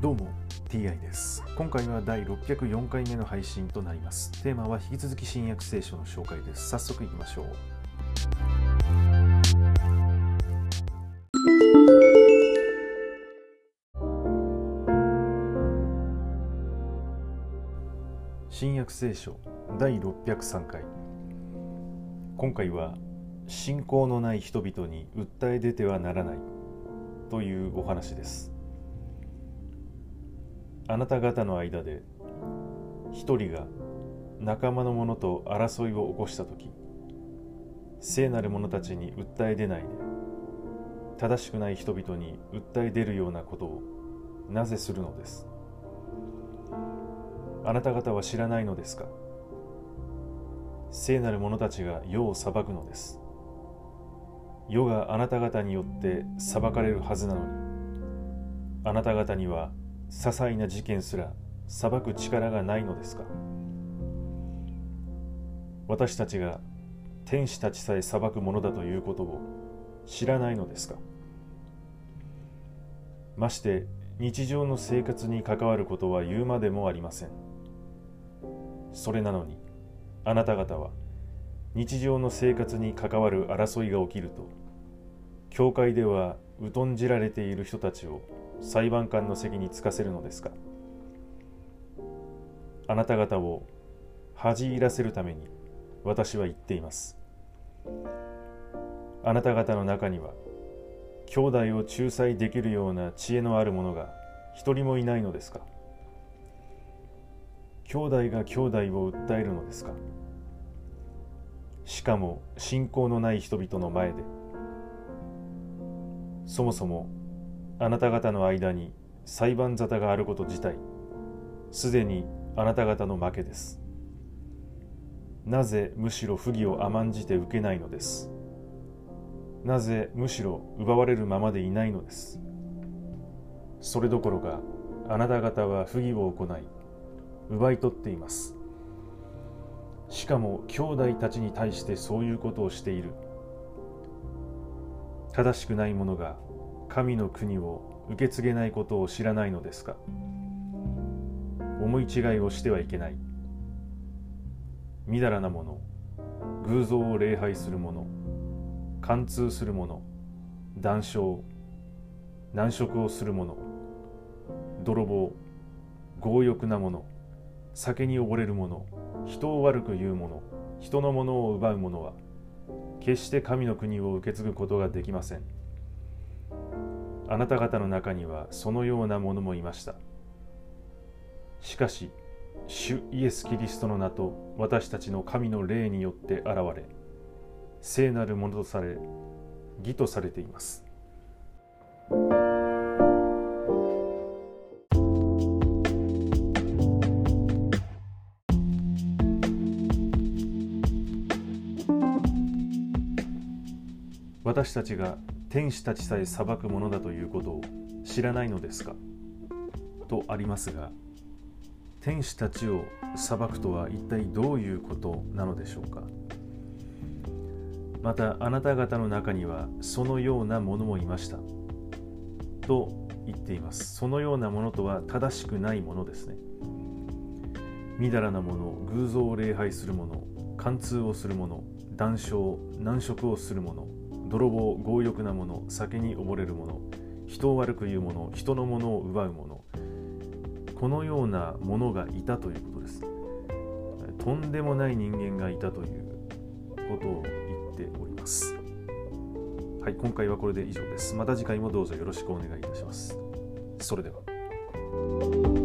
どうも TI です。今回は第604回目の配信となります。テーマは引き続き新約聖書の紹介です。早速いきましょう。新約聖書第603回。今回は信仰のない人々に訴え出てはならないというお話です。あなた方の間で一人が仲間の者と争いを起こした時聖なる者たちに訴え出ないで正しくない人々に訴え出るようなことをなぜするのです？あなた方は知らないのですか？聖なる者たちが世を裁くのです。世があなた方によって裁かれるはずなのにあなた方には些細な事件すら裁く力がないのですか？私たちが天使たちさえ裁くものだということを知らないのですか？まして日常の生活に関わることは言うまでもありません。それなのにあなた方は日常の生活に関わる争いが起きると教会では疎んじられている人たちを裁判官の席につかせるのですか？あなた方を恥じ入らせるために私は言っています。あなた方の中には兄弟を仲裁できるような知恵のある者が一人もいないのですか？兄弟が兄弟を訴えるのですか？しかも信仰のない人々の前でそもそもあなた方の間に裁判沙汰があること自体すでにあなた方の負けです。なぜむしろ不義を甘んじて受けないのです？なぜむしろ奪われるままでいないのです？それどころかあなた方は不義を行い奪い取っています。しかも兄弟たちに対してそういうことをしている。正しくない者が神の国を受け継げないことを知らないのですか？思い違いをしてはいけない。みだらな者偶像を礼拝する者貫通する者談笑難色をする者泥棒強欲な者酒に溺れる者人を悪く言う者人のものを奪う者は決して神の国を受け継ぐことができません。あなた方の中にはそのような者もいました。しかし主イエス・キリストの名と私たちの神の霊によって現れ聖なるものとされ義とされています。私たちが天使たちさえ裁くものだということを知らないのですか？とありますが天使たちを裁くとは一体どういうことなのでしょうか？またあなた方の中にはそのようなものもいました。と言っています。そのようなものとは正しくないものですね。みだらなもの偶像を礼拝する者貫通をする者談笑難色をする者泥棒強欲な者酒に溺れる者人を悪く言う者人のものを奪う者このようなものがいたということです。とんでもない人間がいたということを言っております。はい今回はこれで以上です。また次回もどうぞよろしくお願いいたします。それでは。